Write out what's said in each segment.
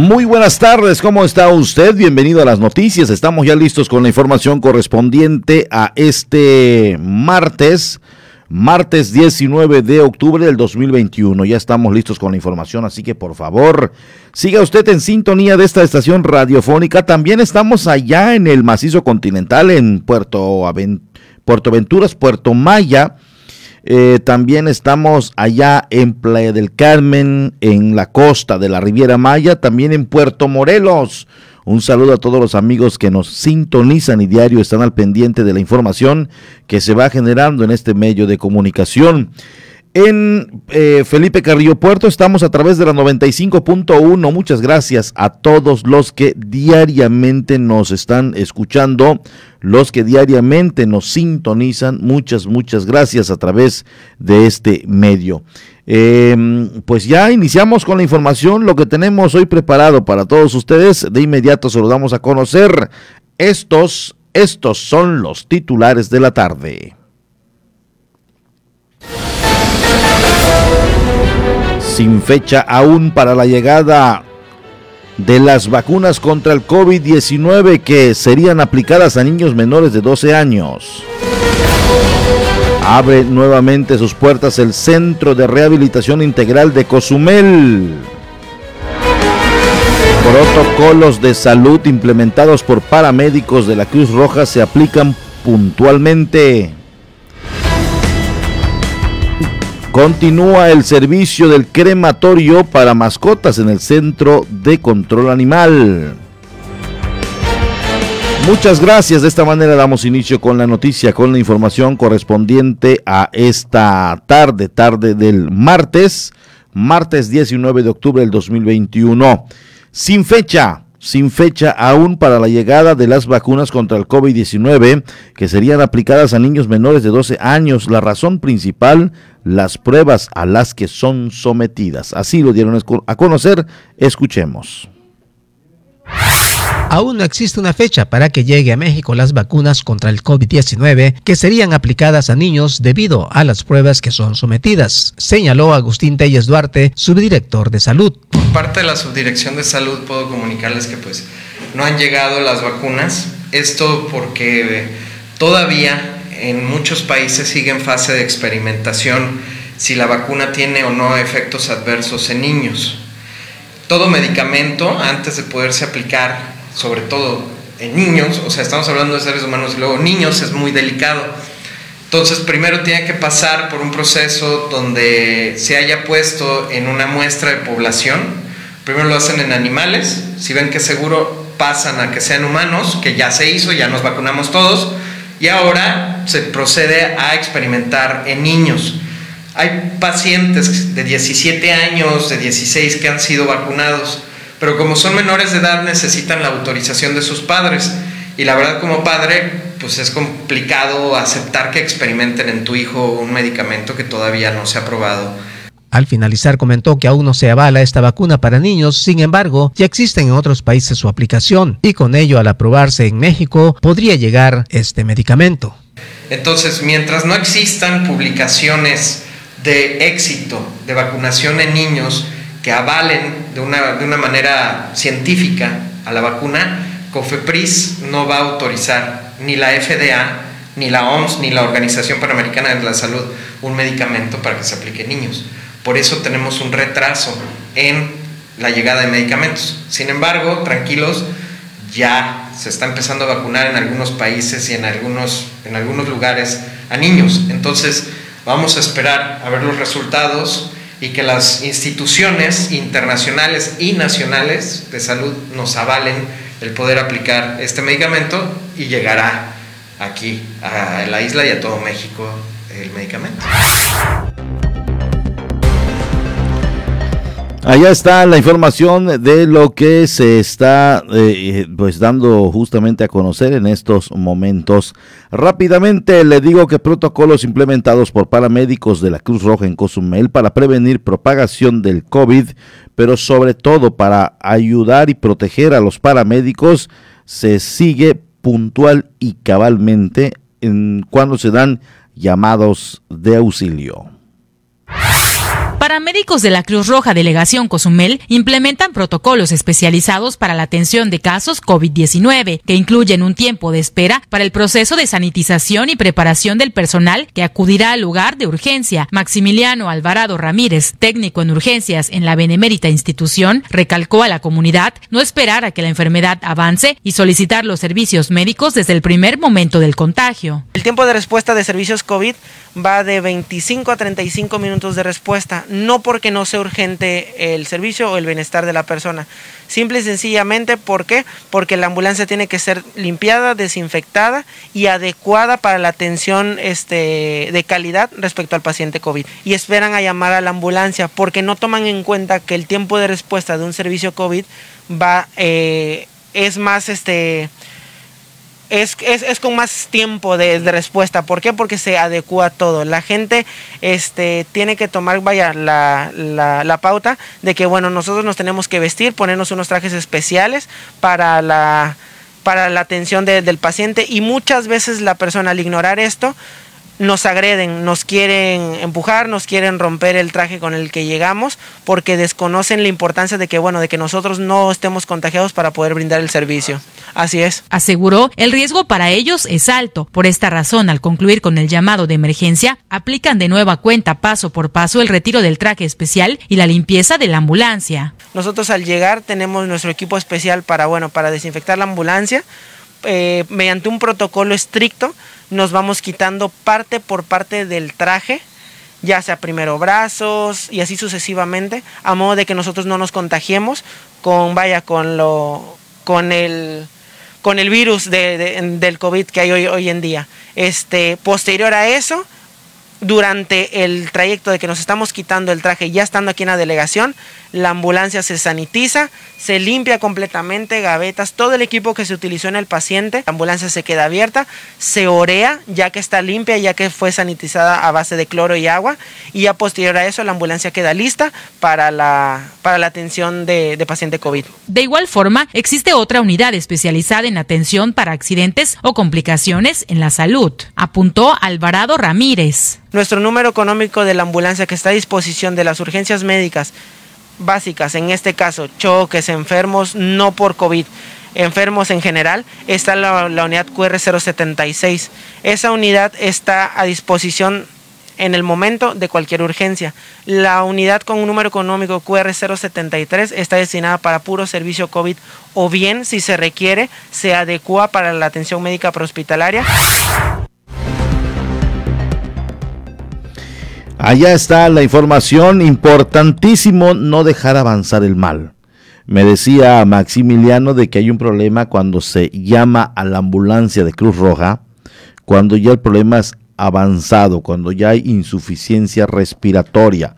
Muy buenas tardes, ¿cómo está usted? Bienvenido a las noticias. Estamos ya listos con la información correspondiente a este martes martes 19 de octubre del 2021. Ya estamos listos con la información, así que por favor, siga usted en sintonía de esta estación radiofónica. También estamos allá en el macizo continental, en Puerto, Puerto Venturas, Puerto Maya. Eh, también estamos allá en Playa del Carmen, en la costa de la Riviera Maya, también en Puerto Morelos. Un saludo a todos los amigos que nos sintonizan y diario están al pendiente de la información que se va generando en este medio de comunicación. En eh, Felipe Carrillo Puerto estamos a través de la 95.1. Muchas gracias a todos los que diariamente nos están escuchando, los que diariamente nos sintonizan. Muchas, muchas gracias a través de este medio. Em, pues ya iniciamos con la información, lo que tenemos hoy preparado para todos ustedes. De inmediato se lo damos a conocer. Estos, estos son los titulares de la tarde. Sin fecha aún para la llegada de las vacunas contra el COVID-19 que serían aplicadas a niños menores de 12 años. Abre nuevamente sus puertas el Centro de Rehabilitación Integral de Cozumel. Protocolos de salud implementados por paramédicos de la Cruz Roja se aplican puntualmente. Continúa el servicio del crematorio para mascotas en el Centro de Control Animal. Muchas gracias. De esta manera damos inicio con la noticia, con la información correspondiente a esta tarde, tarde del martes, martes 19 de octubre del 2021. Sin fecha, sin fecha aún para la llegada de las vacunas contra el COVID-19 que serían aplicadas a niños menores de 12 años. La razón principal, las pruebas a las que son sometidas. Así lo dieron a conocer. Escuchemos. Aún no existe una fecha para que llegue a México las vacunas contra el COVID-19 que serían aplicadas a niños debido a las pruebas que son sometidas, señaló Agustín Telles Duarte, subdirector de salud. Por parte de la subdirección de salud puedo comunicarles que pues no han llegado las vacunas, esto porque todavía en muchos países sigue en fase de experimentación si la vacuna tiene o no efectos adversos en niños. Todo medicamento, antes de poderse aplicar sobre todo en niños, o sea, estamos hablando de seres humanos y luego niños es muy delicado. Entonces, primero tiene que pasar por un proceso donde se haya puesto en una muestra de población. Primero lo hacen en animales, si ven que seguro pasan a que sean humanos, que ya se hizo, ya nos vacunamos todos, y ahora se procede a experimentar en niños. Hay pacientes de 17 años, de 16 que han sido vacunados pero como son menores de edad necesitan la autorización de sus padres. Y la verdad como padre, pues es complicado aceptar que experimenten en tu hijo un medicamento que todavía no se ha probado. Al finalizar comentó que aún no se avala esta vacuna para niños, sin embargo, ya existen en otros países su aplicación y con ello al aprobarse en México podría llegar este medicamento. Entonces, mientras no existan publicaciones de éxito de vacunación en niños, que avalen de una, de una manera científica a la vacuna, COFEPRIS no va a autorizar ni la FDA, ni la OMS, ni la Organización Panamericana de la Salud un medicamento para que se aplique en niños. Por eso tenemos un retraso en la llegada de medicamentos. Sin embargo, tranquilos, ya se está empezando a vacunar en algunos países y en algunos, en algunos lugares a niños. Entonces, vamos a esperar a ver los resultados y que las instituciones internacionales y nacionales de salud nos avalen el poder aplicar este medicamento y llegará aquí a la isla y a todo México el medicamento. Allá está la información de lo que se está eh, pues dando justamente a conocer en estos momentos. Rápidamente le digo que protocolos implementados por paramédicos de la Cruz Roja en Cozumel para prevenir propagación del COVID, pero sobre todo para ayudar y proteger a los paramédicos, se sigue puntual y cabalmente en cuando se dan llamados de auxilio. Paramédicos de la Cruz Roja Delegación Cozumel implementan protocolos especializados para la atención de casos COVID-19, que incluyen un tiempo de espera para el proceso de sanitización y preparación del personal que acudirá al lugar de urgencia. Maximiliano Alvarado Ramírez, técnico en urgencias en la benemérita institución, recalcó a la comunidad no esperar a que la enfermedad avance y solicitar los servicios médicos desde el primer momento del contagio. El tiempo de respuesta de servicios COVID va de 25 a 35 minutos de respuesta no porque no sea urgente el servicio o el bienestar de la persona. Simple y sencillamente, ¿por qué? Porque la ambulancia tiene que ser limpiada, desinfectada y adecuada para la atención este, de calidad respecto al paciente COVID. Y esperan a llamar a la ambulancia porque no toman en cuenta que el tiempo de respuesta de un servicio COVID va, eh, es más este, es, es, es, con más tiempo de, de, respuesta. ¿Por qué? Porque se adecua todo. La gente este, tiene que tomar, vaya, la, la, la, pauta de que, bueno, nosotros nos tenemos que vestir, ponernos unos trajes especiales para la, para la atención de, del paciente y muchas veces la persona al ignorar esto nos agreden, nos quieren empujar, nos quieren romper el traje con el que llegamos porque desconocen la importancia de que bueno, de que nosotros no estemos contagiados para poder brindar el servicio. Así es. Aseguró, el riesgo para ellos es alto. Por esta razón, al concluir con el llamado de emergencia, aplican de nueva cuenta paso por paso el retiro del traje especial y la limpieza de la ambulancia. Nosotros al llegar tenemos nuestro equipo especial para bueno, para desinfectar la ambulancia eh, mediante un protocolo estricto nos vamos quitando parte por parte del traje, ya sea primero brazos y así sucesivamente, a modo de que nosotros no nos contagiemos con, vaya, con lo, con el, con el virus de, de, del COVID que hay hoy, hoy en día. Este, posterior a eso, durante el trayecto de que nos estamos quitando el traje, ya estando aquí en la delegación, la ambulancia se sanitiza, se limpia completamente, gavetas, todo el equipo que se utilizó en el paciente, la ambulancia se queda abierta, se orea ya que está limpia, ya que fue sanitizada a base de cloro y agua, y ya posterior a eso la ambulancia queda lista para la, para la atención de paciente COVID. De igual forma, existe otra unidad especializada en atención para accidentes o complicaciones en la salud, apuntó Alvarado Ramírez. Nuestro número económico de la ambulancia que está a disposición de las urgencias médicas básicas, en este caso choques, enfermos, no por COVID, enfermos en general, está la, la unidad QR076. Esa unidad está a disposición en el momento de cualquier urgencia. La unidad con un número económico QR073 está destinada para puro servicio COVID o bien, si se requiere, se adecua para la atención médica prehospitalaria. Allá está la información, importantísimo no dejar avanzar el mal. Me decía Maximiliano de que hay un problema cuando se llama a la ambulancia de Cruz Roja, cuando ya el problema es avanzado, cuando ya hay insuficiencia respiratoria,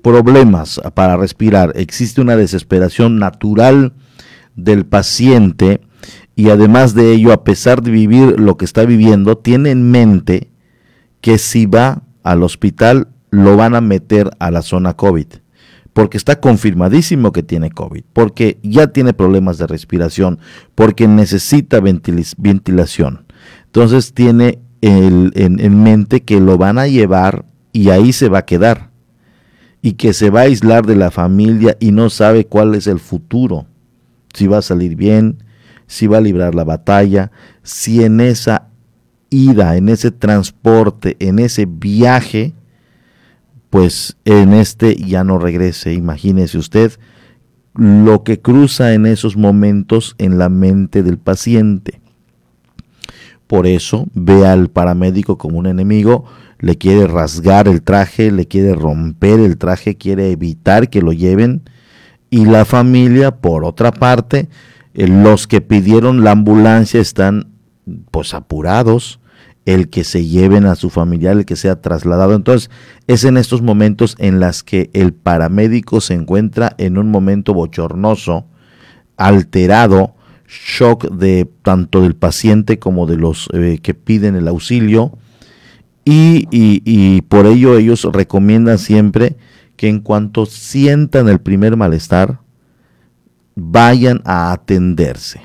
problemas para respirar, existe una desesperación natural del paciente y además de ello, a pesar de vivir lo que está viviendo, tiene en mente que si va al hospital lo van a meter a la zona COVID, porque está confirmadísimo que tiene COVID, porque ya tiene problemas de respiración, porque necesita ventilación. Entonces tiene el, en, en mente que lo van a llevar y ahí se va a quedar, y que se va a aislar de la familia y no sabe cuál es el futuro, si va a salir bien, si va a librar la batalla, si en esa ida, en ese transporte, en ese viaje, pues en este ya no regrese. Imagínese usted lo que cruza en esos momentos en la mente del paciente. Por eso ve al paramédico como un enemigo, le quiere rasgar el traje, le quiere romper el traje, quiere evitar que lo lleven. Y la familia, por otra parte, eh, los que pidieron la ambulancia están pues apurados el que se lleven a su familiar, el que sea trasladado. Entonces, es en estos momentos en las que el paramédico se encuentra en un momento bochornoso, alterado, shock de tanto del paciente como de los eh, que piden el auxilio. Y, y por ello ellos recomiendan siempre que en cuanto sientan el primer malestar, vayan a atenderse.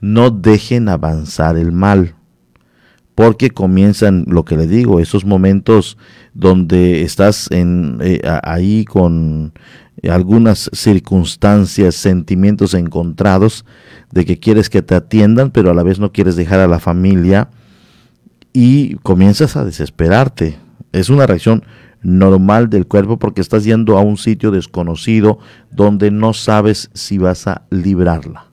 No dejen avanzar el mal porque comienzan, lo que le digo, esos momentos donde estás en, eh, ahí con algunas circunstancias, sentimientos encontrados de que quieres que te atiendan, pero a la vez no quieres dejar a la familia y comienzas a desesperarte. Es una reacción normal del cuerpo porque estás yendo a un sitio desconocido donde no sabes si vas a librarla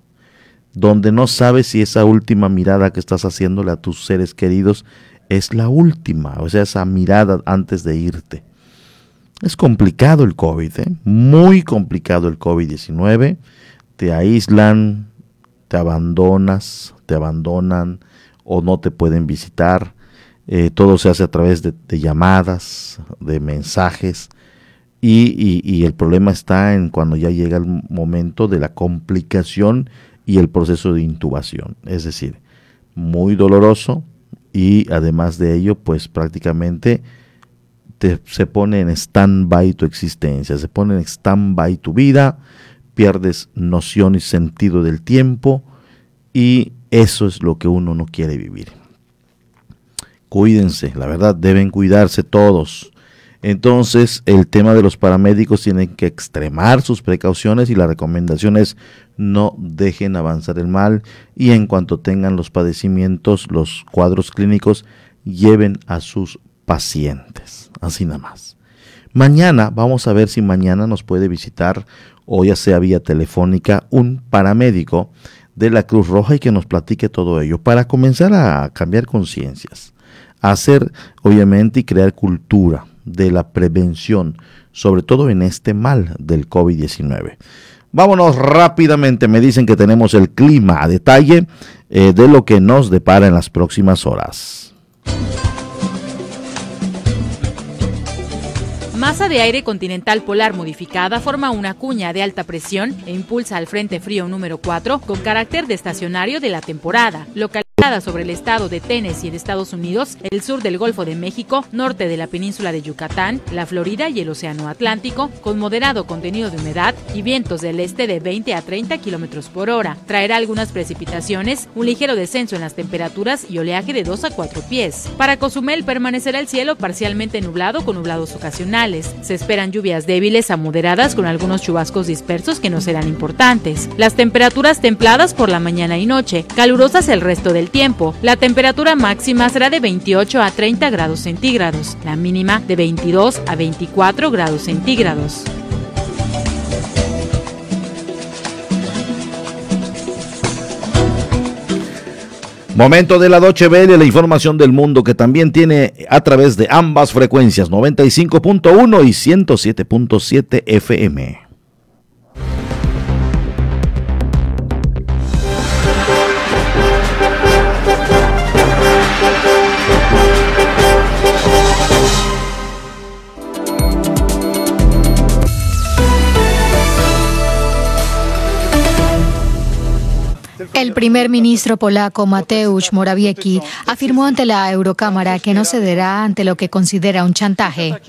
donde no sabes si esa última mirada que estás haciéndole a tus seres queridos es la última, o sea, esa mirada antes de irte. Es complicado el COVID, ¿eh? muy complicado el COVID-19. Te aíslan, te abandonas, te abandonan o no te pueden visitar. Eh, todo se hace a través de, llamadas, de mensajes. Y, y el problema está en cuando ya llega el momento de la complicación y el proceso de intubación. Es decir, muy doloroso y además de ello, pues prácticamente te, se pone en stand-by tu existencia, se pone en stand-by tu vida, pierdes noción y sentido del tiempo y eso es lo que uno no quiere vivir. Cuídense, la verdad, deben cuidarse todos. Entonces, el tema de los paramédicos tienen que extremar sus precauciones y la recomendación es no dejen avanzar el mal y en cuanto tengan los padecimientos, los cuadros clínicos, lleven a sus pacientes. Así nada más. Mañana vamos a ver si mañana nos puede visitar o ya sea vía telefónica un paramédico de la Cruz Roja y que nos platique todo ello para comenzar a cambiar conciencias, hacer obviamente y crear cultura de la prevención, sobre todo en este mal del COVID-19. Vámonos rápidamente, me dicen que tenemos el clima a detalle eh, de lo que nos depara en las próximas horas. Masa de aire continental polar modificada forma una cuña de alta presión e impulsa al Frente Frío número 4 con carácter de estacionario de la temporada, localizada sobre el estado de Tennessee en Estados Unidos, el sur del Golfo de México, norte de la península de Yucatán, la Florida y el Océano Atlántico, con moderado contenido de humedad y vientos del este de 20 a 30 kilómetros por hora. Traerá algunas precipitaciones, un ligero descenso en las temperaturas y oleaje de 2 a 4 pies. Para Cozumel permanecerá el cielo parcialmente nublado con nublados ocasionales se esperan lluvias débiles a moderadas con algunos chubascos dispersos que no serán importantes. Las temperaturas templadas por la mañana y noche, calurosas el resto del tiempo. La temperatura máxima será de 28 a 30 grados centígrados, la mínima de 22 a 24 grados centígrados. Momento de la Doche Vele, la información del mundo que también tiene a través de ambas frecuencias, 95.1 y 107.7 FM. El primer ministro polaco Mateusz Morawiecki afirmó ante la Eurocámara que no cederá ante lo que considera un chantaje.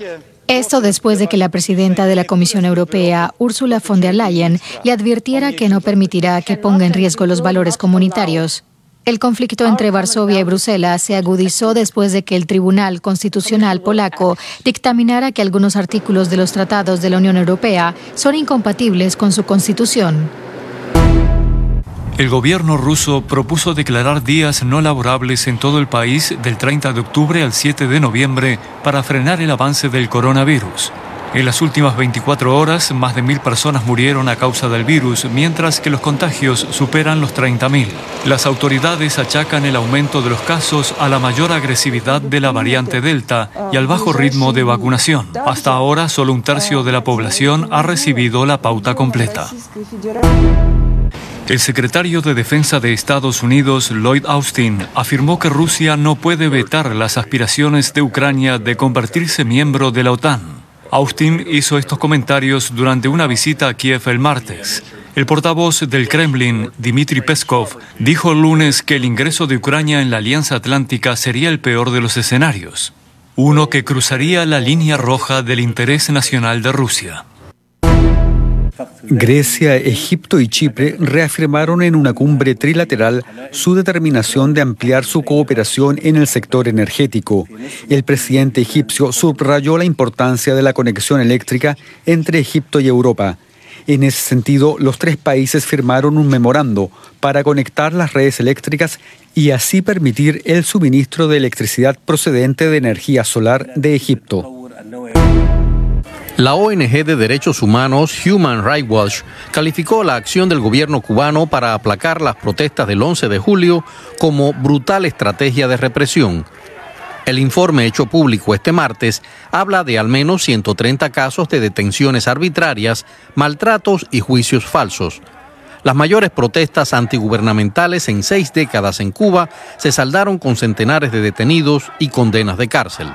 Esto después de que la presidenta de la Comisión Europea, Ursula von der Leyen, le advirtiera que no permitirá que ponga en riesgo los valores comunitarios. El conflicto entre Varsovia y Bruselas se agudizó después de que el Tribunal Constitucional polaco dictaminara que algunos artículos de los tratados de la Unión Europea son incompatibles con su constitución. El gobierno ruso propuso declarar días no laborables en todo el país del 30 de octubre al 7 de noviembre para frenar el avance del coronavirus. En las últimas 24 horas, más de mil personas murieron a causa del virus, mientras que los contagios superan los 30.000. Las autoridades achacan el aumento de los casos a la mayor agresividad de la variante Delta y al bajo ritmo de vacunación. Hasta ahora, solo un tercio de la población ha recibido la pauta completa. El secretario de Defensa de Estados Unidos, Lloyd Austin, afirmó que Rusia no puede vetar las aspiraciones de Ucrania de convertirse miembro de la OTAN. Austin hizo estos comentarios durante una visita a Kiev el martes. El portavoz del Kremlin, Dmitry Peskov, dijo el lunes que el ingreso de Ucrania en la Alianza Atlántica sería el peor de los escenarios, uno que cruzaría la línea roja del interés nacional de Rusia. Grecia, Egipto y Chipre reafirmaron en una cumbre trilateral su determinación de ampliar su cooperación en el sector energético. El presidente egipcio subrayó la importancia de la conexión eléctrica entre Egipto y Europa. En ese sentido, los tres países firmaron un memorando para conectar las redes eléctricas y así permitir el suministro de electricidad procedente de energía solar de Egipto. La ONG de Derechos Humanos Human Rights Watch calificó la acción del gobierno cubano para aplacar las protestas del 11 de julio como brutal estrategia de represión. El informe hecho público este martes habla de al menos 130 casos de detenciones arbitrarias, maltratos y juicios falsos. Las mayores protestas antigubernamentales en seis décadas en Cuba se saldaron con centenares de detenidos y condenas de cárcel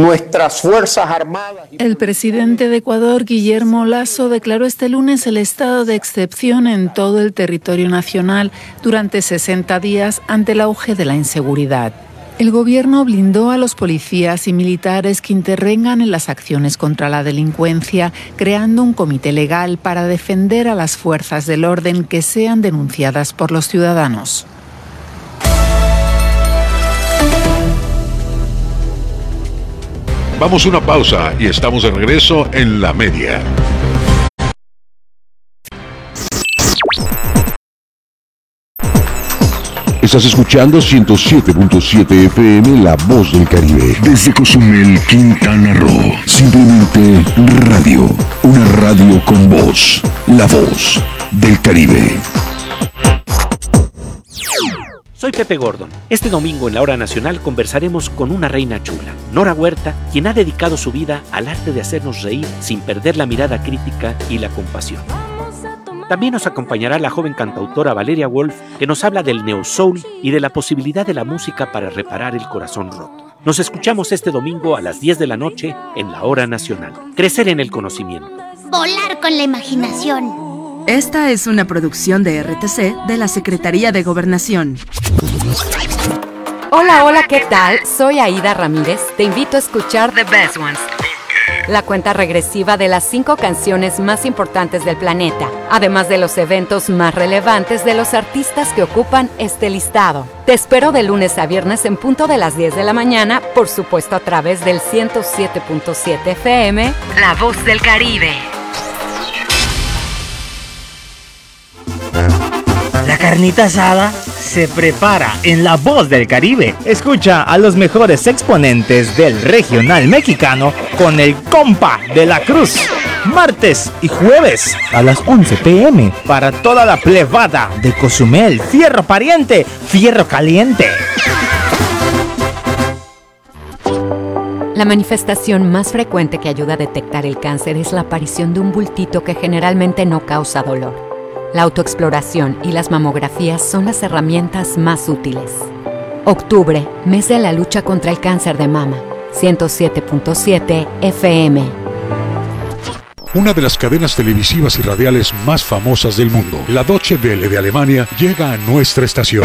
nuestras Fuerzas Armadas. El presidente de Ecuador, Guillermo Lasso, declaró este lunes el estado de excepción en todo el territorio nacional durante 60 días ante el auge de la inseguridad. El gobierno blindó a los policías y militares que intervengan en las acciones contra la delincuencia, creando un comité legal para defender a las fuerzas del orden que sean denunciadas por los ciudadanos. Vamos una pausa y estamos de regreso en la media. Estás escuchando 107.7 FM La Voz del Caribe. Desde Cozumel, Quintana Roo. Simplemente radio. Una radio con voz. La Voz del Caribe. Soy Pepe Gordon. Este domingo en la Hora Nacional conversaremos con una reina chula, Nora Huerta, quien ha dedicado su vida al arte de hacernos reír sin perder la mirada crítica y la compasión. También nos acompañará la joven cantautora Valeria Wolf, que nos habla del neo soul y de la posibilidad de la música para reparar el corazón roto. Nos escuchamos este domingo a las 10 de la noche en la Hora Nacional. Crecer en el conocimiento. Volar con la imaginación. Esta es una producción de RTC de la Secretaría de Gobernación. Hola, hola, ¿qué tal? Soy Aida Ramírez. Te invito a escuchar The Best Ones. La cuenta regresiva de las cinco canciones más importantes del planeta, además de los eventos más relevantes de los artistas que ocupan este listado. Te espero de lunes a viernes en punto de las 10 de la mañana, por supuesto a través del 107.7 FM, La Voz del Caribe. La carnita asada se prepara en La Voz del Caribe. Escucha a los mejores exponentes del regional mexicano con el compa de la cruz. Martes y jueves a las 11 pm para toda la plebada de Cozumel, Fierro Pariente, Fierro Caliente. La manifestación más frecuente que ayuda a detectar el cáncer es la aparición de un bultito que generalmente no causa dolor. La autoexploración y las mamografías son las herramientas más útiles. Octubre, mes de la lucha contra el cáncer de mama. 107.7 FM. Una de las cadenas televisivas y radiales más famosas del mundo, la Deutsche Welle de Alemania, llega a nuestra estación.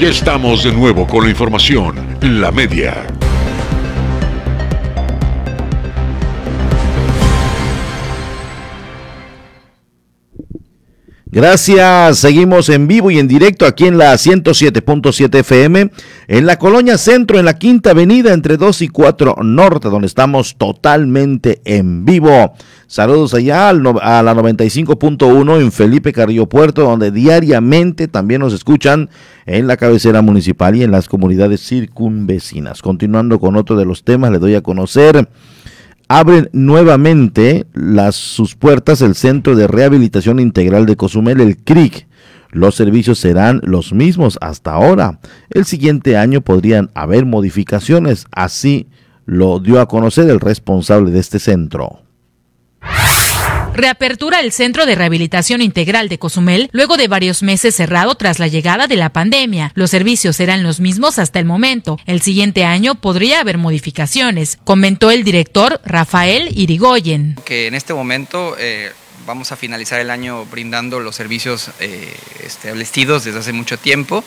Ya estamos de nuevo con la información, la media. Gracias, seguimos en vivo y en directo aquí en la 107.7 FM, en la Colonia Centro, en la Quinta Avenida, entre 2 y 4 Norte, donde estamos totalmente en vivo. Saludos allá a la 95.1 en Felipe Carrillo Puerto, donde diariamente también nos escuchan en la cabecera municipal y en las comunidades circunvecinas. Continuando con otro de los temas, le doy a conocer abren nuevamente las, sus puertas el Centro de Rehabilitación Integral de Cozumel, el CRIC. Los servicios serán los mismos hasta ahora. El siguiente año podrían haber modificaciones, así lo dio a conocer el responsable de este centro. Reapertura el Centro de Rehabilitación Integral de Cozumel luego de varios meses cerrado tras la llegada de la pandemia. Los servicios serán los mismos hasta el momento. El siguiente año podría haber modificaciones, comentó el director Rafael Irigoyen. Que en este momento eh, vamos a finalizar el año brindando los servicios eh, establecidos desde hace mucho tiempo.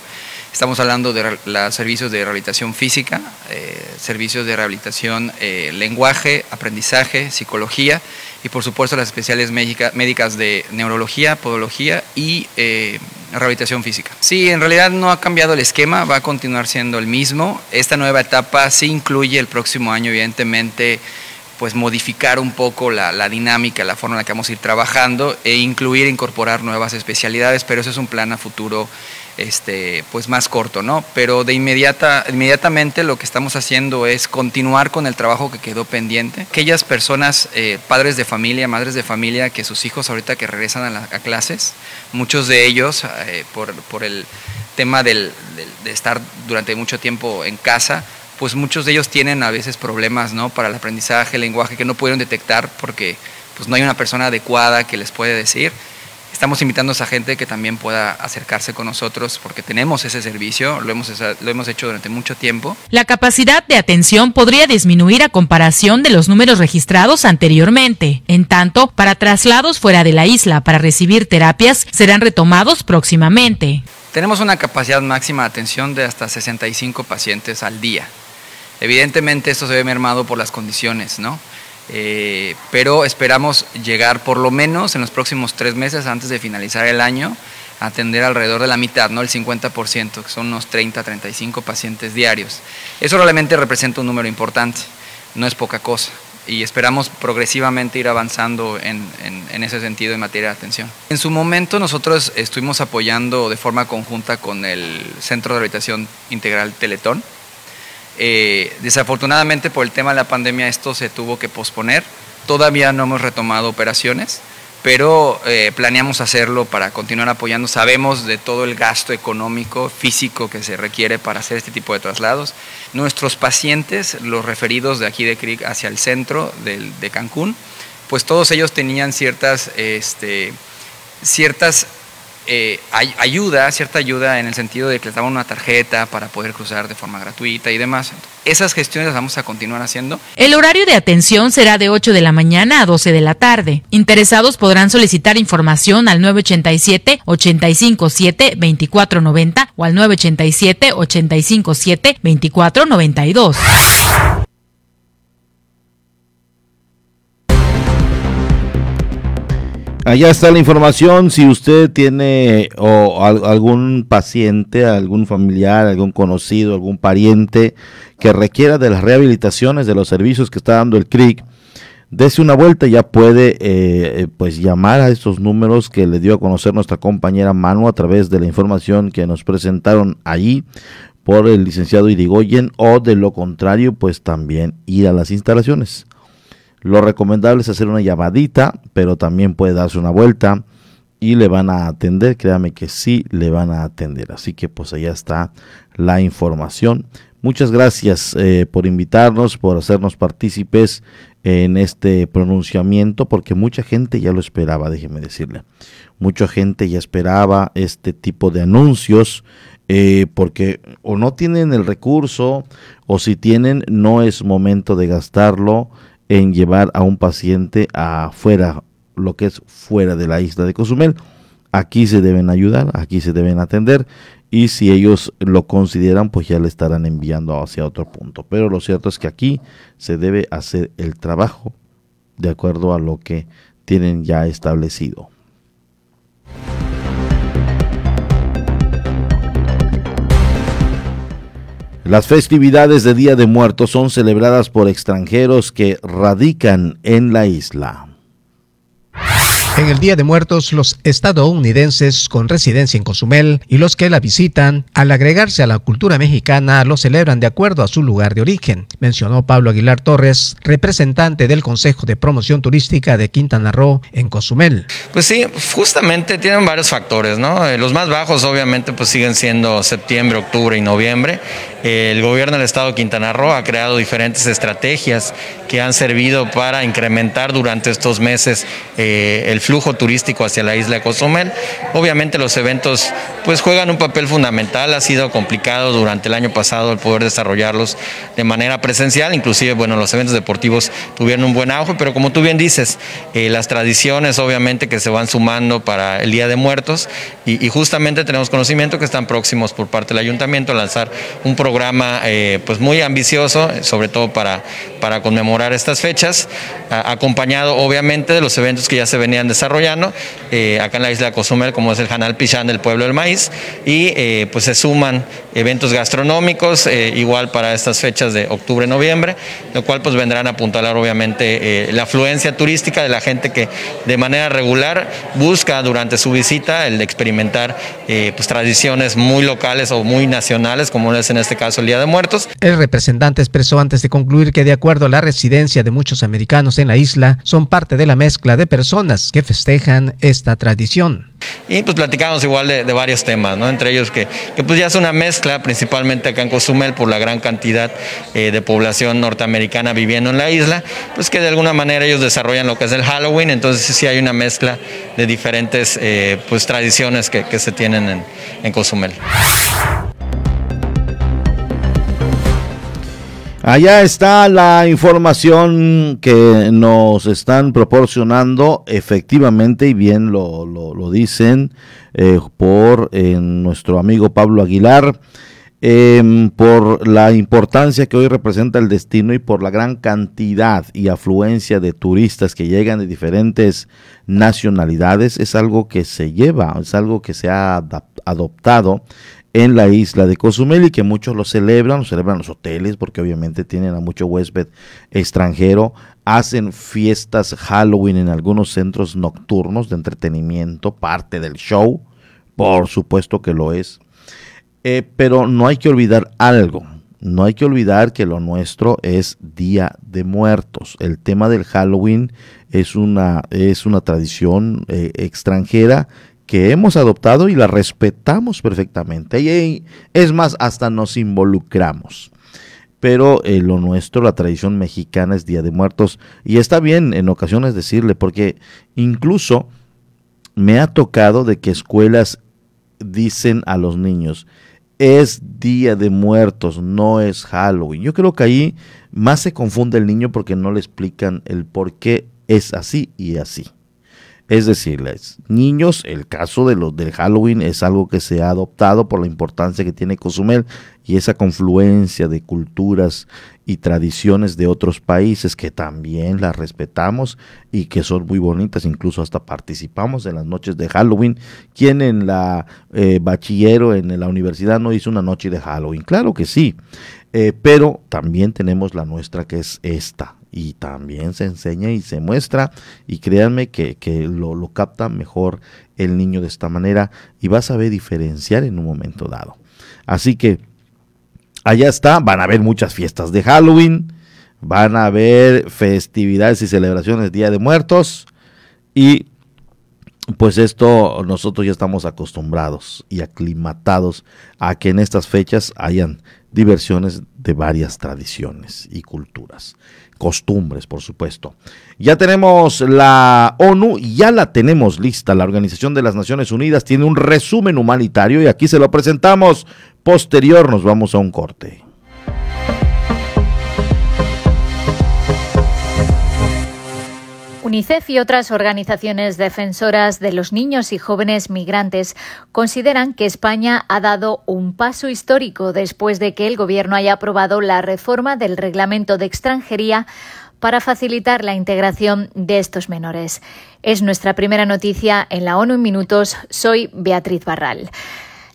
Estamos hablando de los servicios de rehabilitación física, eh, servicios de rehabilitación eh, lenguaje, aprendizaje, psicología y por supuesto las especiales médicas de neurología, podología y eh, rehabilitación física. Sí, en realidad no ha cambiado el esquema, va a continuar siendo el mismo. Esta nueva etapa sí incluye el próximo año, evidentemente, pues modificar un poco la, la, dinámica, la forma en la que vamos a ir trabajando e incluir, incorporar nuevas especialidades, pero eso es un plan a futuro este, pues más corto, ¿no? Pero de inmediata, inmediatamente lo que estamos haciendo es continuar con el trabajo que quedó pendiente. Aquellas personas, eh, padres de familia, madres de familia, que sus hijos ahorita que regresan a, clases, muchos de ellos, eh, por, por, el tema del, de estar durante mucho tiempo en casa, pues muchos de ellos tienen a veces problemas, ¿no? Para el aprendizaje, el lenguaje, que no pudieron detectar porque pues no hay una persona adecuada que les puede decir estamos invitando a esa gente que también pueda acercarse con nosotros porque tenemos ese servicio, lo hemos, lo hemos hecho durante mucho tiempo. La capacidad de atención podría disminuir a comparación de los números registrados anteriormente. En tanto, para traslados fuera de la isla para recibir terapias serán retomados próximamente. Tenemos una capacidad máxima de atención de hasta 65 pacientes al día. Evidentemente esto se ve mermado por las condiciones, ¿no? Eh, pero esperamos llegar por lo menos en los próximos tres meses antes de finalizar el año a atender alrededor de la mitad, no el 50%, que son unos 30, 35 pacientes diarios. Eso realmente representa un número importante, no es poca cosa y esperamos progresivamente ir avanzando en, ese sentido en materia de atención. En su momento nosotros estuvimos apoyando de forma conjunta con el Centro de Rehabilitación Integral Teletón, eh, desafortunadamente por el tema de la pandemia esto se tuvo que posponer. Todavía no hemos retomado operaciones, pero eh, planeamos hacerlo para continuar apoyando. Sabemos de todo el gasto económico, físico que se requiere para hacer este tipo de traslados. Nuestros pacientes, los referidos de aquí de CRIC hacia el centro de, Cancún, pues todos ellos tenían ciertas, este, ciertas eh, ayuda, cierta ayuda en el sentido de que les daban una tarjeta para poder cruzar de forma gratuita y demás. Esas gestiones las vamos a continuar haciendo. El horario de atención será de 8 de la mañana a 12 de la tarde. Interesados podrán solicitar información al 987-857-2490 o al 987-857-2492. Allá está la información. Si usted tiene o algún paciente, algún familiar, algún conocido, algún pariente que requiera de las rehabilitaciones de los servicios que está dando el CRIC, dése una vuelta. Ya puede eh, pues llamar a estos números que le dio a conocer nuestra compañera Manu a través de la información que nos presentaron allí por el licenciado Irigoyen o de lo contrario pues también ir a las instalaciones. Lo recomendable es hacer una llamadita, pero también puede darse una vuelta y le van a atender. Créame que sí le van a atender. Así que pues allá está la información. Muchas gracias eh, por invitarnos, por hacernos partícipes en este pronunciamiento, porque mucha gente ya lo esperaba, déjeme decirle. Mucha gente ya esperaba este tipo de anuncios, eh, porque o no tienen el recurso, o si tienen, no es momento de gastarlo en llevar a un paciente afuera, lo que es fuera de la isla de Cozumel. Aquí se deben ayudar, aquí se deben atender y si ellos lo consideran, pues ya le estarán enviando hacia otro punto. Pero lo cierto es que aquí se debe hacer el trabajo de acuerdo a lo que tienen ya establecido. Las festividades de Día de Muertos son celebradas por extranjeros que radican en la isla. En el Día de Muertos, los estadounidenses con residencia en Cozumel y los que la visitan, al agregarse a la cultura mexicana, lo celebran de acuerdo a su lugar de origen, mencionó Pablo Aguilar Torres, representante del Consejo de Promoción Turística de Quintana Roo en Cozumel. Pues sí, justamente tienen varios factores, ¿no? Eh, los más bajos obviamente pues siguen siendo septiembre, octubre y noviembre. El gobierno del estado de Quintana Roo ha creado diferentes estrategias que han servido para incrementar durante estos meses eh, el flujo turístico hacia la isla de Cozumel. Obviamente los eventos pues juegan un papel fundamental, ha sido complicado durante el año pasado el poder desarrollarlos de manera presencial, inclusive bueno, los eventos deportivos tuvieron un buen auge, pero como tú bien dices, eh, las tradiciones obviamente que se van sumando para el Día de Muertos y, justamente tenemos conocimiento que están próximos por parte del ayuntamiento a lanzar un programa eh, pues muy ambicioso, sobre todo para, para conmemorar estas fechas, acompañado obviamente de los eventos que ya se venían desarrollando eh, acá en la isla de Cozumel, como es el Janal Pichán del Pueblo del Maíz, y eh, pues se suman eventos gastronómicos eh, igual para estas fechas de octubre, noviembre, lo cual pues vendrán a apuntalar obviamente la afluencia turística de la gente que de manera regular busca durante su visita el de experimentar pues tradiciones muy locales o muy nacionales, como es en este caso el Día de Muertos. El representante expresó antes de concluir que de acuerdo a la residencia de muchos americanos en la isla, son parte de la mezcla de personas que festejan esta tradición. Y pues platicamos igual de, varios temas, ¿no? entre ellos que, pues ya es una mezcla, principalmente acá en Cozumel, por la gran cantidad eh, de población norteamericana viviendo en la isla, pues que de alguna manera ellos desarrollan lo que es el Halloween, entonces sí hay una mezcla de diferentes eh, pues tradiciones que, se tienen en, en Cozumel. Allá está la información que nos están proporcionando efectivamente y bien lo, lo, dicen eh, por eh, nuestro amigo Pablo Aguilar. Em, por la importancia que hoy representa el destino y por la gran cantidad y afluencia de turistas que llegan de diferentes nacionalidades, es algo que se lleva, es algo que se ha adoptado en la isla de Cozumel y que muchos lo celebran, lo celebran los hoteles porque obviamente tienen a mucho huésped extranjero, hacen fiestas Halloween en algunos centros nocturnos de entretenimiento, parte del show, por supuesto que lo es, eh, pero no hay que olvidar algo, no hay que olvidar que lo nuestro es Día de Muertos. El tema del Halloween es una, es una tradición eh, extranjera que hemos adoptado y la respetamos perfectamente. Y es más, hasta nos involucramos. Pero eh, lo nuestro, la tradición mexicana es Día de Muertos. Y está bien en ocasiones decirle, porque incluso me ha tocado de que escuelas dicen a los niños, es Día de Muertos, no es Halloween. Yo creo que ahí más se confunde el niño porque no le explican el por qué es así y así. Es decirles, niños, el caso de los del Halloween es algo que se ha adoptado por la importancia que tiene Cozumel y esa confluencia de culturas y tradiciones de otros países que también las respetamos y que son muy bonitas, incluso hasta participamos en las noches de Halloween. ¿Quién en la eh, bachillero, en la universidad no hizo una noche de Halloween? Claro que sí, eh, pero también tenemos la nuestra que es esta, y también se enseña y se muestra y créanme que, lo, lo, capta mejor el niño de esta manera y va a saber diferenciar en un momento dado. Así que allá está, van a haber muchas fiestas de Halloween, van a haber festividades y celebraciones Día de Muertos y pues esto nosotros ya estamos acostumbrados y aclimatados a que en estas fechas hayan diversiones de varias tradiciones y culturas costumbres, por supuesto. Ya tenemos la ONU, ya la tenemos lista. La Organización de las Naciones Unidas tiene un resumen humanitario y aquí se lo presentamos. Posterior nos vamos a un corte. UNICEF y otras organizaciones defensoras de los niños y jóvenes migrantes consideran que España ha dado un paso histórico después de que el Gobierno haya aprobado la reforma del reglamento de extranjería para facilitar la integración de estos menores. Es nuestra primera noticia en la ONU en minutos. Soy Beatriz Barral.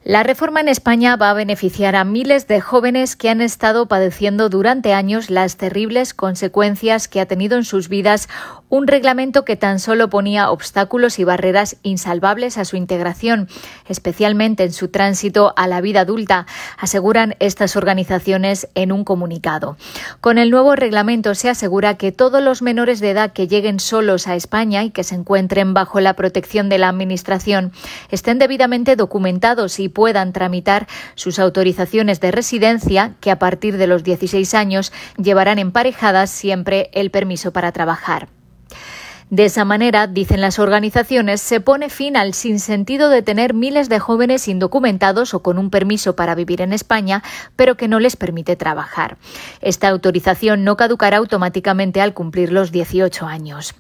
La reforma en España va a beneficiar a miles de jóvenes que han estado padeciendo durante años las terribles consecuencias que ha tenido en sus vidas un reglamento que tan solo ponía obstáculos y barreras insalvables a su integración, especialmente en su tránsito a la vida adulta, aseguran estas organizaciones en un comunicado. Con el nuevo reglamento se asegura que todos los menores de edad que lleguen solos a España y que se encuentren bajo la protección de la Administración estén debidamente documentados y puedan tramitar sus autorizaciones de residencia, que a partir de los 16 años llevarán emparejadas siempre el permiso para trabajar. De esa manera, dicen las organizaciones, se pone fin al sinsentido de tener miles de jóvenes indocumentados o con un permiso para vivir en España, pero que no les permite trabajar. Esta autorización no caducará automáticamente al cumplir los 18 años.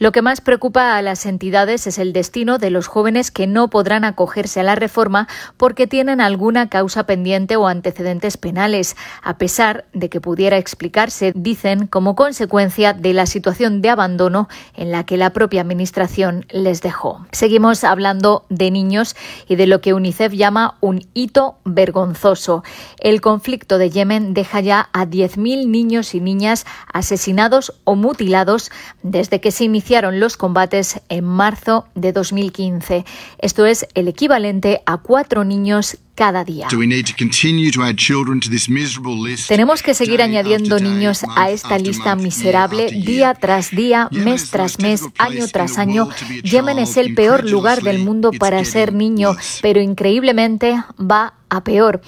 Lo que más preocupa a las entidades es el destino de los jóvenes que no podrán acogerse a la reforma porque tienen alguna causa pendiente o antecedentes penales, a pesar de que pudiera explicarse, dicen, como consecuencia de la situación de abandono en la que la propia Administración les dejó. Seguimos hablando de niños y de lo que UNICEF llama un hito vergonzoso. El conflicto de Yemen deja ya a 10.000 niños y niñas asesinados o mutilados desde que se iniciaron los combates en marzo de 2015. Esto es el equivalente a cuatro niños cada día. Tenemos que seguir añadiendo niños a esta lista miserable día tras día, mes tras mes, año tras año. Yemen es el peor lugar del mundo para ser niño, pero increíblemente va a peor.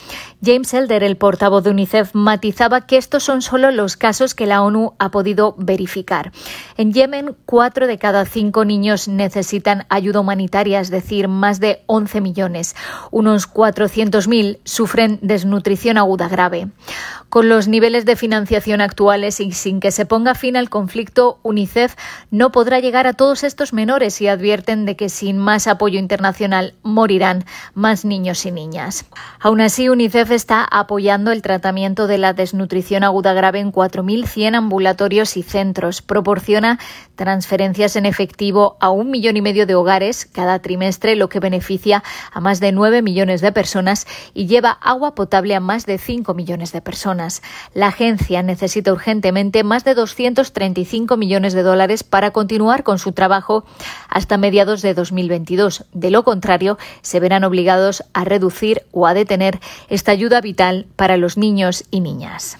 James Elder, el portavoz de UNICEF, matizaba que estos son solo los casos que la ONU ha podido verificar. En Yemen, cuatro de cada cinco niños necesitan ayuda humanitaria, es decir, más de 11 millones. Unos 400.000 sufren desnutrición aguda grave. Con los niveles de financiación actuales y sin que se ponga fin al conflicto, UNICEF no podrá llegar a todos estos menores y advierten de que sin más apoyo internacional morirán más niños y niñas. Aún así, UNICEF está apoyando el tratamiento de la desnutrición aguda grave en 4.100 ambulatorios y centros. Proporciona transferencias en efectivo a un millón y medio de hogares cada trimestre, lo que beneficia a más de 9 millones de personas y lleva agua potable a más de 5 millones de personas. La agencia necesita urgentemente más de 235 millones de dólares para continuar con su trabajo hasta mediados de 2022. De lo contrario, se verán obligados a reducir o a detener esta ayuda vital para los niños y niñas.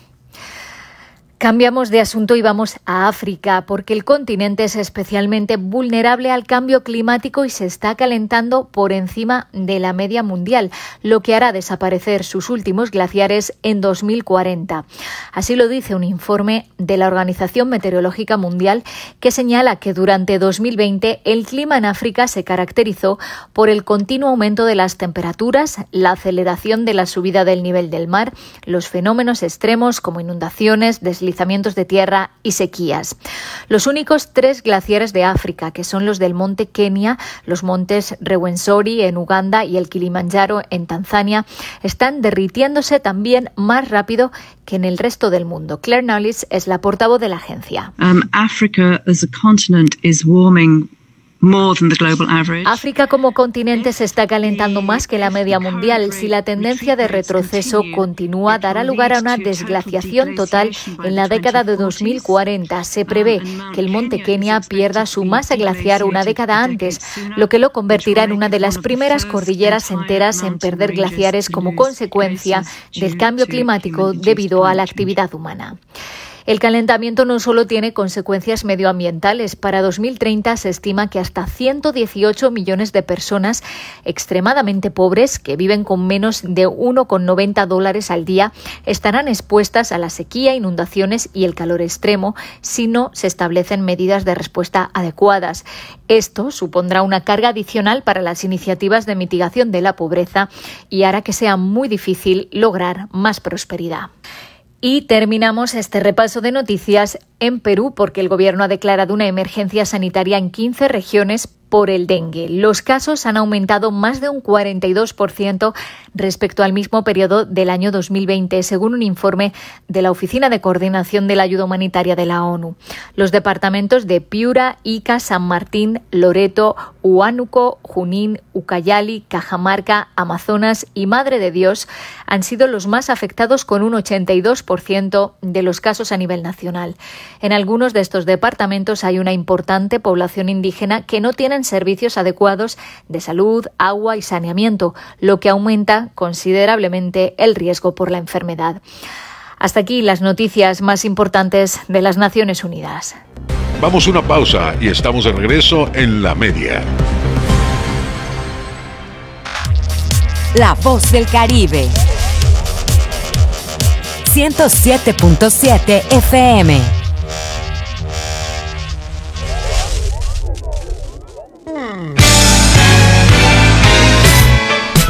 Cambiamos de asunto y vamos a África, porque el continente es especialmente vulnerable al cambio climático y se está calentando por encima de la media mundial, lo que hará desaparecer sus últimos glaciares en 2040. Así lo dice un informe de la Organización Meteorológica Mundial que señala que durante 2020 el clima en África se caracterizó por el continuo aumento de las temperaturas, la aceleración de la subida del nivel del mar, los fenómenos extremos como inundaciones, deslizamientos, deslizamientos de tierra y sequías. Los únicos tres glaciares de África, que son los del monte Kenia, los montes Rewensori en Uganda y el Kilimanjaro en Tanzania, están derritiéndose también más rápido que en el resto del mundo. Claire Knowles es la portavoz de la agencia. Um, África como continente se está calentando más que la media mundial. Si la tendencia de retroceso continúa, dará lugar a una desglaciación total en la década de 2040. Se prevé que el monte Kenia pierda su masa glaciar una década antes, lo que lo convertirá en una de las primeras cordilleras enteras en perder glaciares como consecuencia del cambio climático debido a la actividad humana. El calentamiento no solo tiene consecuencias medioambientales. Para 2030 se estima que hasta 118 millones de personas extremadamente pobres que viven con menos de 1,90 dólares al día estarán expuestas a la sequía, inundaciones y el calor extremo si no se establecen medidas de respuesta adecuadas. Esto supondrá una carga adicional para las iniciativas de mitigación de la pobreza y hará que sea muy difícil lograr más prosperidad. Y terminamos este repaso de noticias en Perú porque el gobierno ha declarado una emergencia sanitaria en 15 regiones por el dengue. Los casos han aumentado más de un 42% respecto al mismo periodo del año 2020, según un informe de la Oficina de Coordinación de la Ayuda Humanitaria de la ONU. Los departamentos de Piura, Ica, San Martín, Loreto, Huánuco, Junín, Ucayali, Cajamarca, Amazonas y Madre de Dios han sido los más afectados con un 82% de los casos a nivel nacional. En algunos de estos departamentos hay una importante población indígena que no tienen servicios adecuados de salud, agua y saneamiento, lo que aumenta considerablemente el riesgo por la enfermedad. Hasta aquí las noticias más importantes de las Naciones Unidas. Vamos a una pausa y estamos de regreso en la media. La voz del Caribe. 107.7 FM.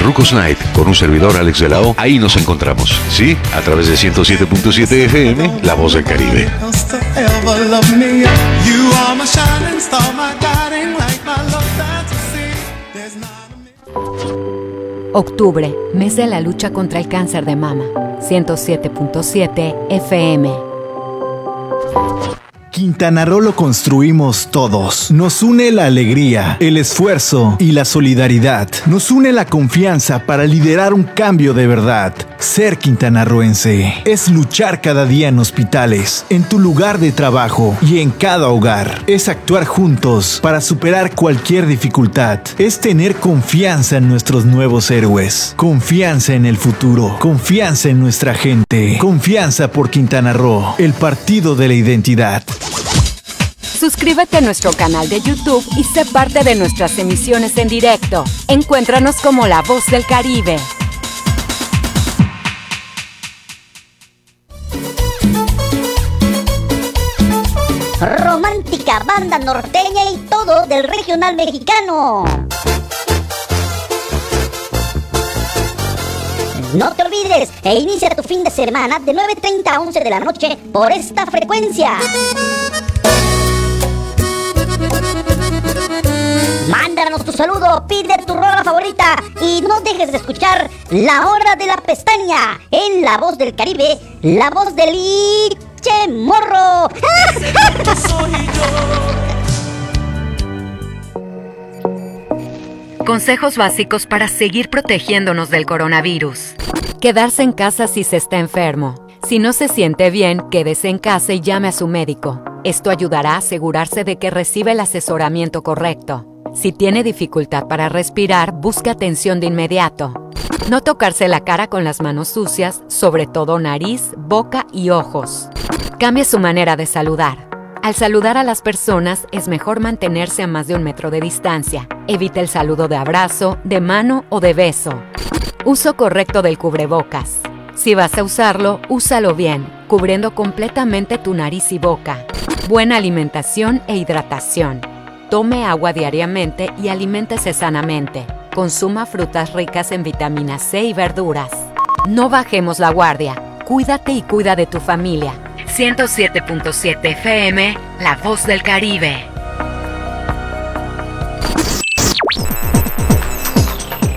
Rucos Night, con un servidor Alex de la. Ahí nos encontramos, ¿sí? A través de 107.7 FM, La Voz del Caribe. Octubre, mes de la lucha contra el cáncer de mama. 107.7 FM. Quintana Roo lo construimos todos. Nos une la alegría, el esfuerzo y la solidaridad. Nos une la confianza para liderar un cambio de verdad. Ser quintanarroense es luchar cada día en hospitales, en tu lugar de trabajo y en cada hogar. Es actuar juntos para superar cualquier dificultad. Es tener confianza en nuestros nuevos héroes. Confianza en el futuro. Confianza en nuestra gente. Confianza por Quintana Roo, el partido de la identidad. Suscríbete a nuestro canal de YouTube y sé parte de nuestras emisiones en directo. Encuéntranos como La Voz del Caribe. Romántica, banda norteña y todo del regional mexicano. No te olvides e inicia tu fin de semana de 9.30 a 11 de la noche por esta frecuencia. Mándanos tu saludo, pide tu rola favorita y no dejes de escuchar La Hora de la Pestaña en La Voz del Caribe, la voz del Iche Morro. Consejos básicos para seguir protegiéndonos del coronavirus. Quedarse en casa si se está enfermo. Si no se siente bien, quédese en casa y llame a su médico. Esto ayudará a asegurarse de que recibe el asesoramiento correcto. Si tiene dificultad para respirar, busque atención de inmediato. No tocarse la cara con las manos sucias, sobre todo nariz, boca y ojos. Cambie su manera de saludar. Al saludar a las personas es mejor mantenerse a más de un metro de distancia. Evite el saludo de abrazo, de mano o de beso. Uso correcto del cubrebocas. Si vas a usarlo, úsalo bien, cubriendo completamente tu nariz y boca. Buena alimentación e hidratación. Tome agua diariamente y aliméntese sanamente. Consuma frutas ricas en vitamina C y verduras. No bajemos la guardia. Cuídate y cuida de tu familia. 107.7 FM, La Voz del Caribe.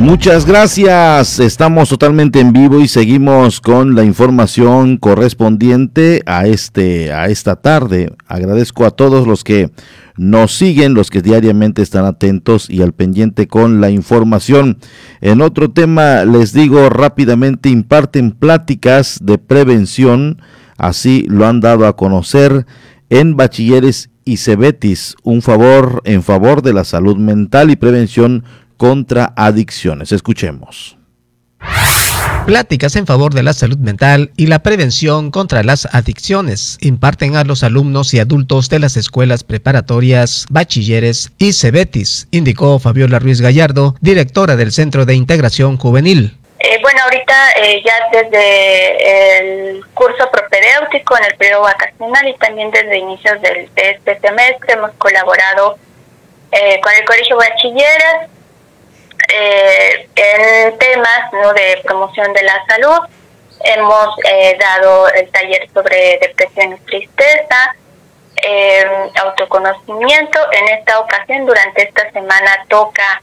Muchas gracias. Estamos totalmente en vivo y seguimos con la información correspondiente a este a esta tarde. Agradezco a todos los que nos siguen, los que diariamente están atentos y al pendiente con la información. En otro tema les digo rápidamente imparten pláticas de prevención, así lo han dado a conocer en bachilleres y cebetis, un favor en favor de la salud mental y prevención contra adicciones. Escuchemos. Pláticas en favor de la salud mental y la prevención contra las adicciones imparten a los alumnos y adultos de las escuelas preparatorias, bachilleres y cebetis, indicó Fabiola Ruiz Gallardo, directora del Centro de Integración Juvenil. Eh, bueno, ahorita eh, ya desde el curso propedéutico en el periodo vacacional y también desde inicios del, de este semestre hemos colaborado eh, con el Colegio Bachilleres eh, en temas ¿no? de promoción de la salud. Hemos eh, dado el taller sobre depresión y tristeza, eh, autoconocimiento. En esta ocasión, durante esta semana, toca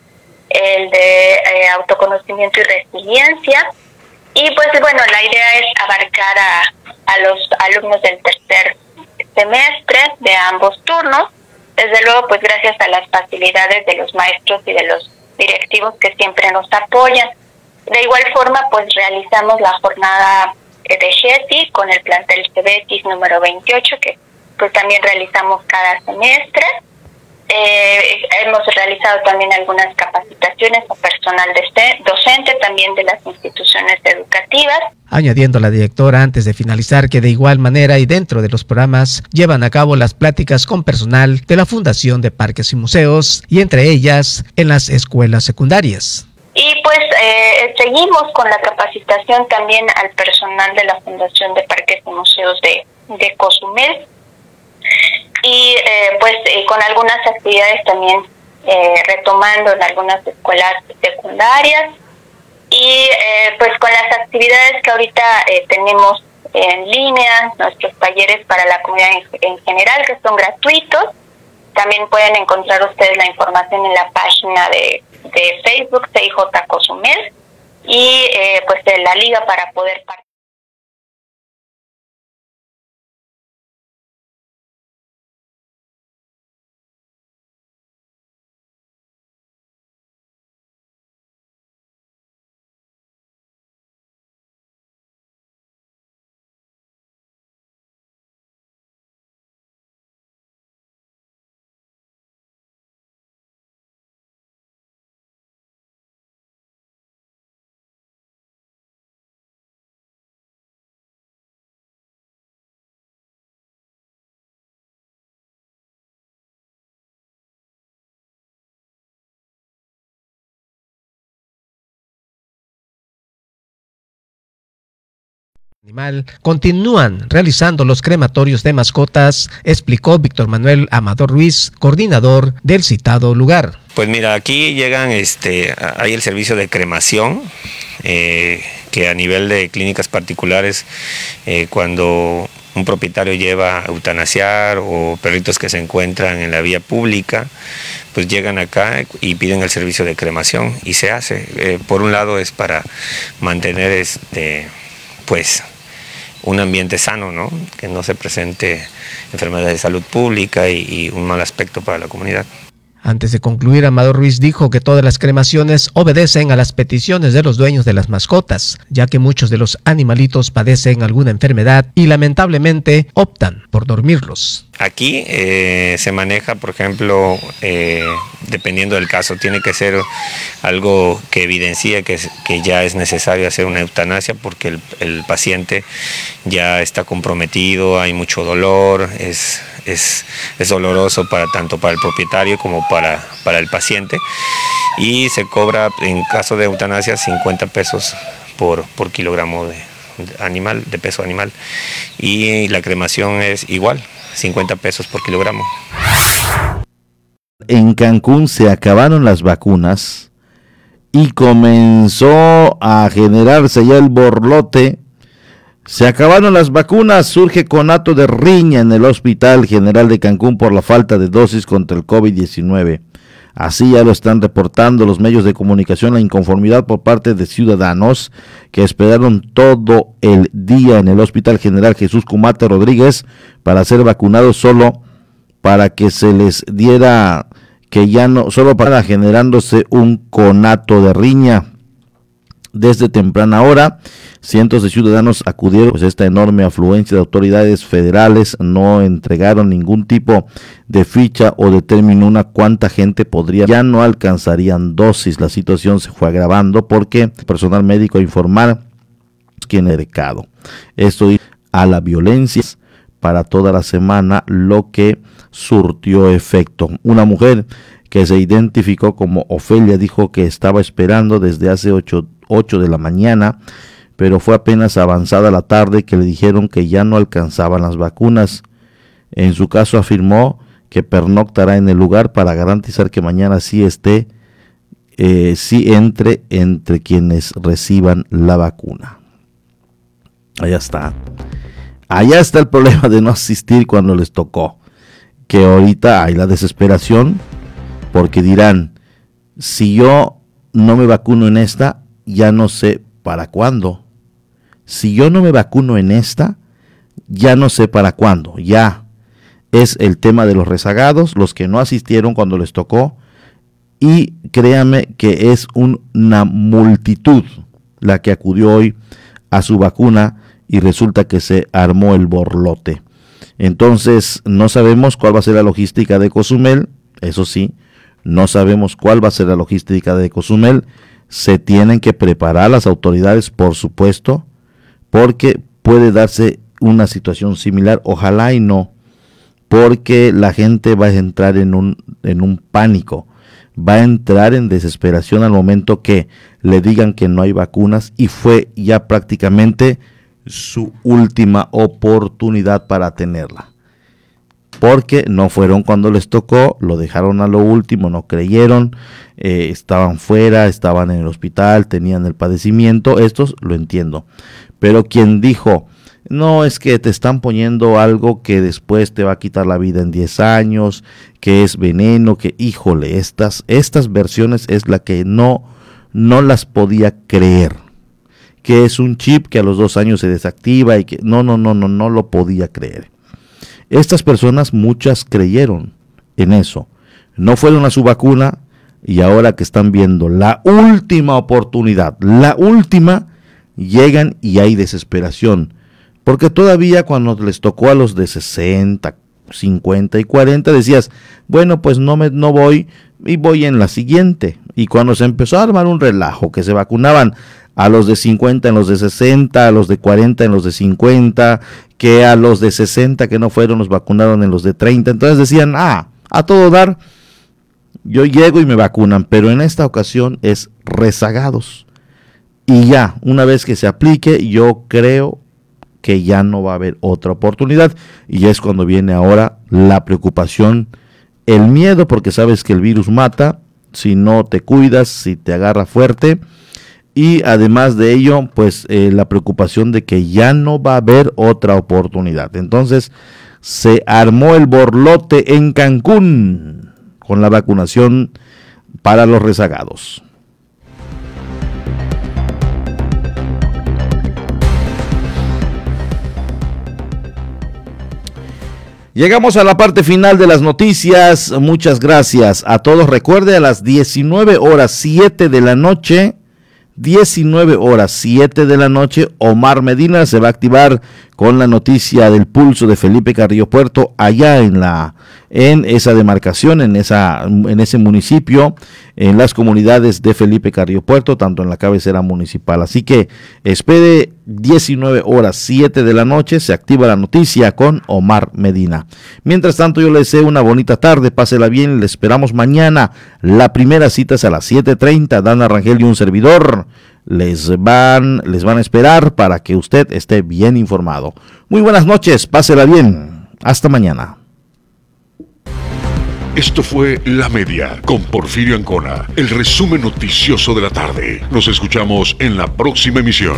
el de eh, autoconocimiento y resiliencia. Y pues bueno, la idea es abarcar a, a los alumnos del tercer semestre de ambos turnos. Desde luego, pues gracias a las facilidades de los maestros y de los directivos que siempre nos apoyan. De igual forma, pues realizamos la jornada de GETI con el plantel CBX número 28, que pues también realizamos cada semestre. Eh, hemos realizado también algunas capacitaciones a personal de docente también de las instituciones educativas. Añadiendo la directora antes de finalizar que de igual manera y dentro de los programas llevan a cabo las pláticas con personal de la Fundación de Parques y Museos y entre ellas en las escuelas secundarias. Y pues eh, seguimos con la capacitación también al personal de la Fundación de Parques y Museos de, de Cozumel y eh, pues eh, con algunas actividades también eh, retomando en algunas escuelas secundarias y pues con las actividades que ahorita tenemos en línea, nuestros talleres para la comunidad en, general que son gratuitos. También pueden encontrar ustedes la información en la página de, de Facebook CIJ Cozumel y pues de la liga para poder participar continúan realizando los crematorios de mascotas, explicó Víctor Manuel Amador Ruiz, coordinador del citado lugar. Pues mira, aquí llegan, este, hay el servicio de cremación, eh, que a nivel de clínicas particulares, eh, cuando un propietario lleva a eutanasiar o perritos que se encuentran en la vía pública, pues llegan acá y piden el servicio de cremación y se hace. Eh, por un lado es para mantener este pues un ambiente sano, ¿no? que no se presente enfermedades de salud pública y, y un mal aspecto para la comunidad. Antes de concluir, Amador Ruiz dijo que todas las cremaciones obedecen a las peticiones de los dueños de las mascotas, ya que muchos de los animalitos padecen alguna enfermedad y lamentablemente optan por dormirlos. Aquí eh, se maneja, por ejemplo, eh, dependiendo del caso, tiene que ser algo que evidencie que, ya es necesario hacer una eutanasia porque el, paciente ya está comprometido, hay mucho dolor, es, es, es, doloroso para tanto para el propietario como para, para el paciente y se cobra en caso de eutanasia 50 pesos por, por kilogramo de animal, de peso animal y la cremación es igual, 50 pesos por kilogramo. En Cancún se acabaron las vacunas y comenzó a generarse ya el borlote. Se acabaron las vacunas, surge conato de riña en el Hospital General de Cancún por la falta de dosis contra el COVID-19. Así ya lo están reportando los medios de comunicación la inconformidad por parte de ciudadanos que esperaron todo el día en el Hospital General Jesús Cumate Rodríguez para ser vacunados solo para que se les diera que ya no, solo para generándose un conato de riña. Desde temprana hora, cientos de ciudadanos acudieron, pues esta enorme afluencia de autoridades federales no entregaron ningún tipo de ficha o determinó cuánta gente podría, ya no alcanzarían dosis. La situación se fue agravando porque personal médico informar quién es recado. Esto a la violencia para toda la semana, lo que surtió efecto. Una mujer que se identificó como Ofelia dijo que estaba esperando desde hace 8, de la mañana, pero fue apenas avanzada la tarde que le dijeron que ya no alcanzaban las vacunas. En su caso afirmó que pernoctará en el lugar para garantizar que mañana sí esté, eh, sí entre entre quienes reciban la vacuna. Allá está. Allá está el problema de no asistir cuando les tocó. Que ahorita hay la desesperación porque dirán, si yo no me vacuno en esta, ya no sé para cuándo. Si yo no me vacuno en esta, ya no sé para cuándo. Ya es el tema de los rezagados, los que no asistieron cuando les tocó. Y créame que es una multitud la que acudió hoy a su vacuna y resulta que se armó el borlote. Entonces no sabemos cuál va a ser la logística de Cozumel, eso sí, no sabemos cuál va a ser la logística de Cozumel. Se tienen que preparar las autoridades, por supuesto, porque puede darse una situación similar, ojalá y no, porque la gente va a entrar en un, en un pánico, va a entrar en desesperación al momento que le digan que no hay vacunas y fue ya prácticamente su última oportunidad para tenerla. Porque no fueron cuando les tocó, lo dejaron a lo último, no creyeron, eh, estaban fuera, estaban en el hospital, tenían el padecimiento, estos lo entiendo. Pero quien dijo, no es que te están poniendo algo que después te va a quitar la vida en 10 años, que es veneno, que híjole, estas, estas versiones es la que no, no las podía creer que es un chip que a los dos años se desactiva y que no, no, no, no, no lo podía creer. Estas personas, muchas creyeron en eso. No fueron a su vacuna y ahora que están viendo la última oportunidad, la última, llegan y hay desesperación. Porque todavía cuando les tocó a los de 60, 50 y 40 decías, bueno, pues no me no voy y voy en la siguiente. Y cuando se empezó a armar un relajo que se vacunaban a los de 50 en los de 60, a los de 40 en los de 50, que a los de 60 que no fueron los vacunaron en los de 30. Entonces decían, ah, a todo dar, yo llego y me vacunan, pero en esta ocasión es rezagados. Y ya, una vez que se aplique, yo creo que ya no va a haber otra oportunidad. Y es cuando viene ahora la preocupación, el miedo, porque sabes que el virus mata, si no te cuidas, si te agarra fuerte y además de ello, pues eh, la preocupación de que ya no va a haber otra oportunidad. Entonces se armó el borlote en Cancún con la vacunación para los rezagados. Llegamos a la parte final de las noticias. Muchas gracias a todos. Recuerde a las 19 horas 7 de la noche 19 horas 7 de la noche, Omar Medina se va a activar con la noticia del pulso de Felipe Carrillo Puerto allá en la en esa demarcación, en esa en ese municipio, en las comunidades de Felipe Carrillo Puerto, tanto en la cabecera municipal. Así que espere 19 horas 7 de la noche, se activa la noticia con Omar Medina. Mientras tanto, yo le deseo una bonita tarde, pásela bien, le esperamos mañana. La primera cita es a las 7:30, Dana Rangel y un servidor les van, les van a esperar para que usted esté bien informado. Muy buenas noches, pásela bien. Hasta mañana. Esto fue La Media con Porfirio Ancona, el resumen noticioso de la tarde. Nos escuchamos en la próxima emisión.